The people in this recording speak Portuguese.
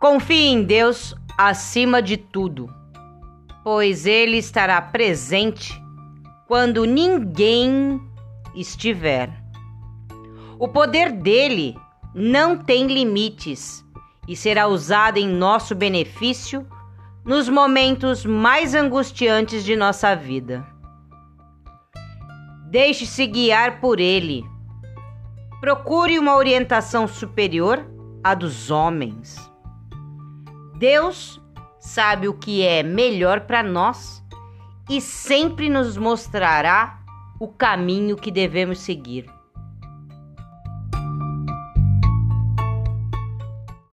Confie em Deus acima de tudo, pois Ele estará presente quando ninguém estiver. O poder dele não tem limites e será usado em nosso benefício nos momentos mais angustiantes de nossa vida. Deixe-se guiar por ele. Procure uma orientação superior à dos homens. Deus sabe o que é melhor para nós e sempre nos mostrará o caminho que devemos seguir.